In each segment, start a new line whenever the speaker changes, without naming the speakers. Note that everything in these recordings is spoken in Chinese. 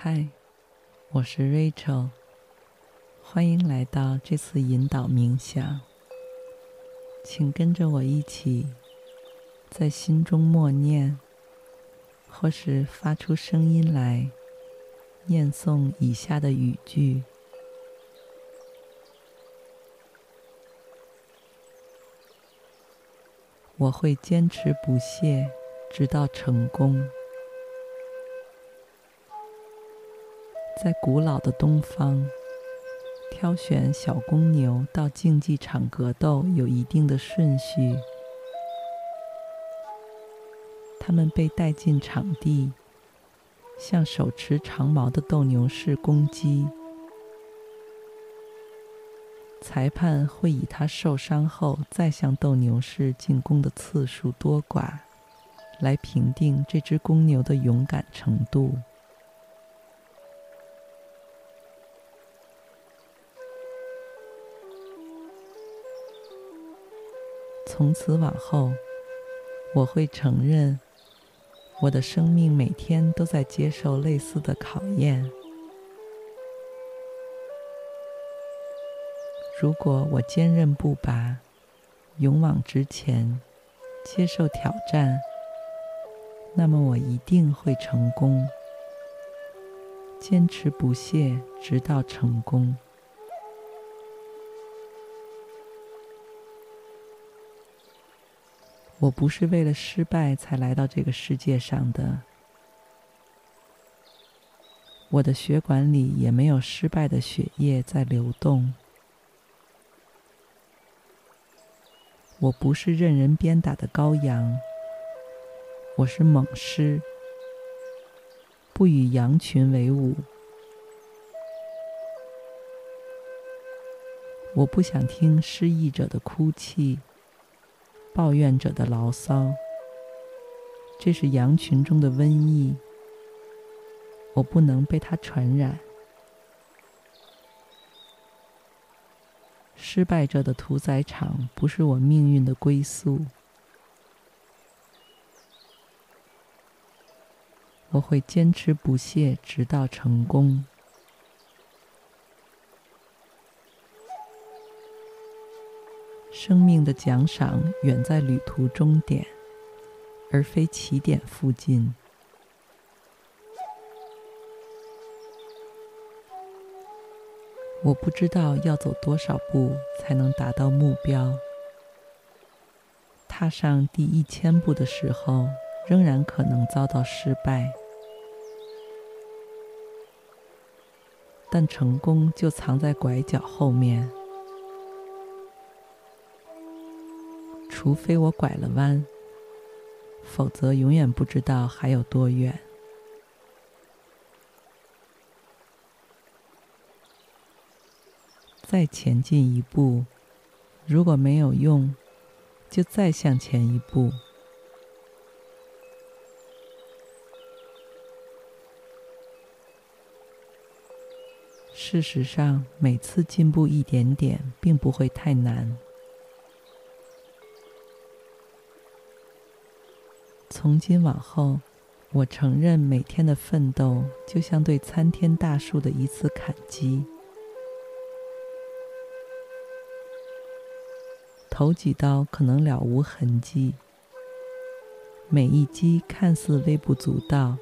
嗨，我是 Rachel，欢迎来到这次引导冥想。请跟着我一起，在心中默念，或是发出声音来念诵以下的语句：我会坚持不懈，直到成功。在古老的东方，挑选小公牛到竞技场格斗有一定的顺序。他们被带进场地，向手持长矛的斗牛士攻击。裁判会以他受伤后再向斗牛士进攻的次数多寡，来评定这只公牛的勇敢程度。从此往后，我会承认，我的生命每天都在接受类似的考验。如果我坚韧不拔，勇往直前，接受挑战，那么我一定会成功。坚持不懈，直到成功。我不是为了失败才来到这个世界上的，我的血管里也没有失败的血液在流动。我不是任人鞭打的羔羊，我是猛狮，不与羊群为伍。我不想听失意者的哭泣。抱怨者的牢骚，这是羊群中的瘟疫，我不能被它传染。失败者的屠宰场不是我命运的归宿，我会坚持不懈，直到成功。生命的奖赏远在旅途终点，而非起点附近。我不知道要走多少步才能达到目标。踏上第一千步的时候，仍然可能遭到失败，但成功就藏在拐角后面。除非我拐了弯，否则永远不知道还有多远。再前进一步，如果没有用，就再向前一步。事实上，每次进步一点点，并不会太难。从今往后，我承认每天的奋斗就像对参天大树的一次砍击。头几刀可能了无痕迹，每一击看似微不足道，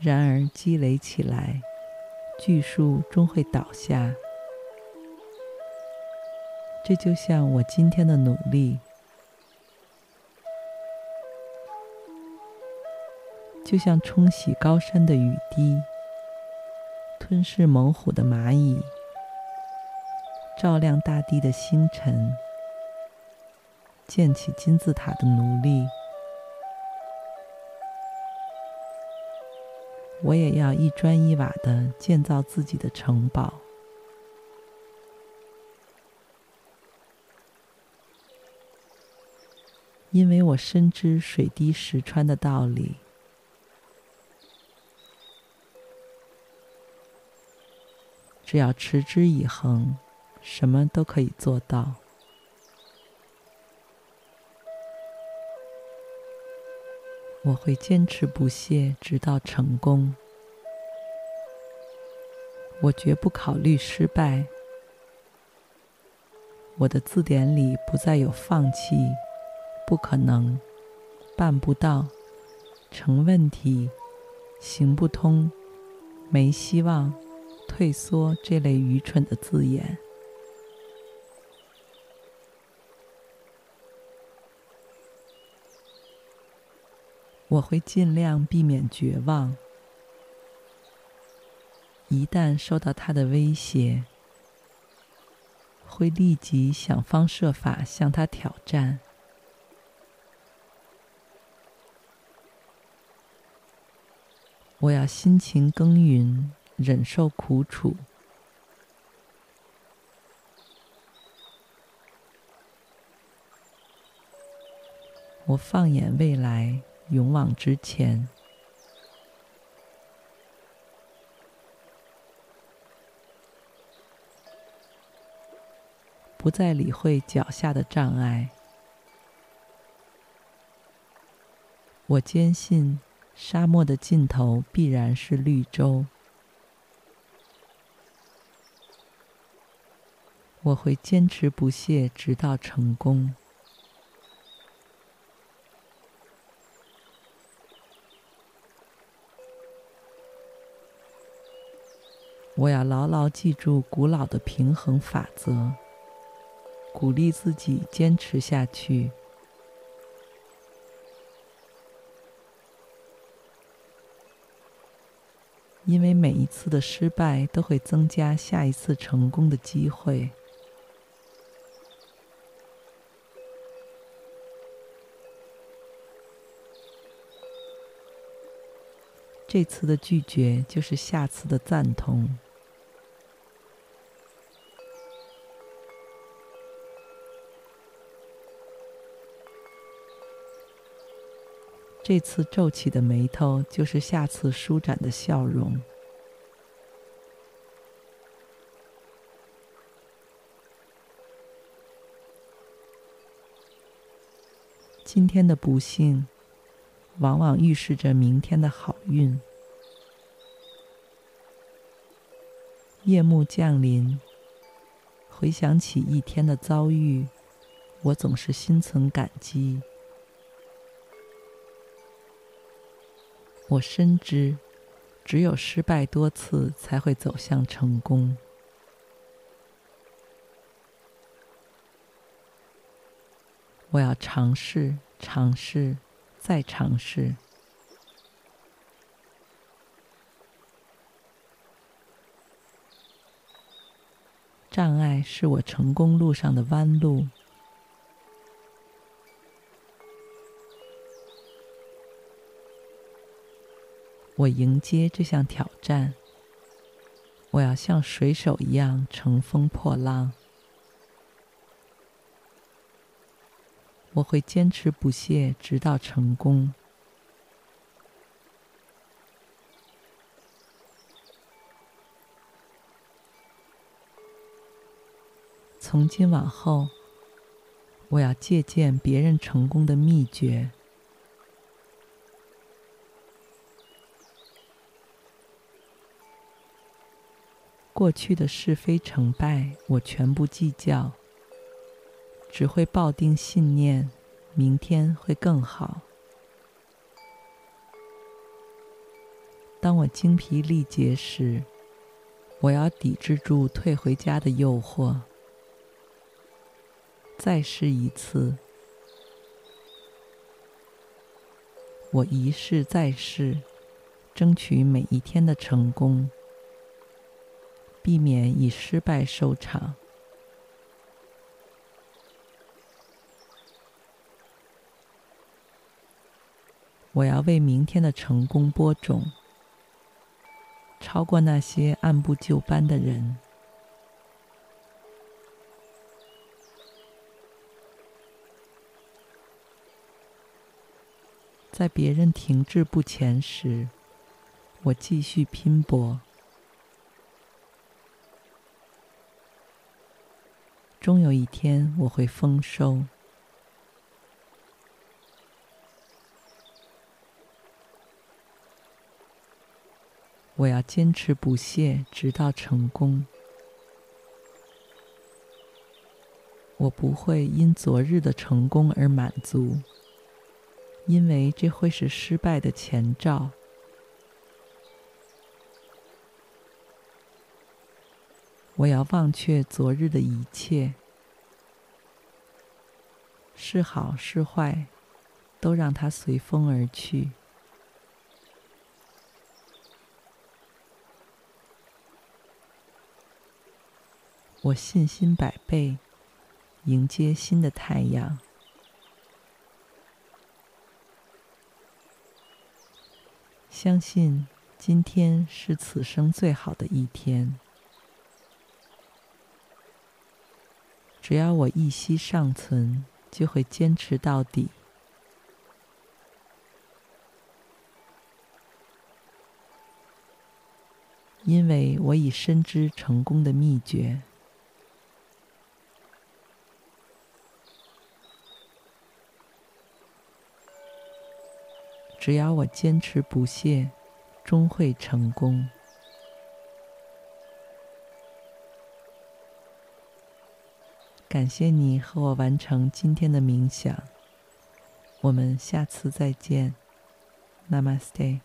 然而积累起来，巨树终会倒下。这就像我今天的努力，就像冲洗高山的雨滴，吞噬猛虎的蚂蚁，照亮大地的星辰，建起金字塔的奴隶，我也要一砖一瓦的建造自己的城堡。因为我深知水滴石穿的道理，只要持之以恒，什么都可以做到。我会坚持不懈，直到成功。我绝不考虑失败。我的字典里不再有放弃。不可能，办不到，成问题，行不通，没希望，退缩这类愚蠢的字眼。我会尽量避免绝望。一旦受到他的威胁，会立即想方设法向他挑战。我要辛勤耕耘，忍受苦楚。我放眼未来，勇往直前，不再理会脚下的障碍。我坚信。沙漠的尽头必然是绿洲。我会坚持不懈，直到成功。我要牢牢记住古老的平衡法则，鼓励自己坚持下去。因为每一次的失败都会增加下一次成功的机会。这次的拒绝就是下次的赞同。这次皱起的眉头，就是下次舒展的笑容。今天的不幸，往往预示着明天的好运。夜幕降临，回想起一天的遭遇，我总是心存感激。我深知，只有失败多次，才会走向成功。我要尝试，尝试，再尝试。障碍是我成功路上的弯路。我迎接这项挑战，我要像水手一样乘风破浪。我会坚持不懈，直到成功。从今往后，我要借鉴别人成功的秘诀。过去的是非成败，我全不计较，只会抱定信念，明天会更好。当我精疲力竭时，我要抵制住退回家的诱惑，再试一次。我一试再试，争取每一天的成功。避免以失败收场。我要为明天的成功播种超过那些按部就班的人。在别人停滞不前时我继续拼搏。终有一天，我会丰收。我要坚持不懈，直到成功。我不会因昨日的成功而满足，因为这会是失败的前兆。我要忘却昨日的一切，是好是坏，都让它随风而去。我信心百倍，迎接新的太阳。相信今天是此生最好的一天。只要我一息尚存，就会坚持到底。因为我已深知成功的秘诀。只要我坚持不懈，终会成功。感谢你和我完成今天的冥想，我们下次再见，Namaste。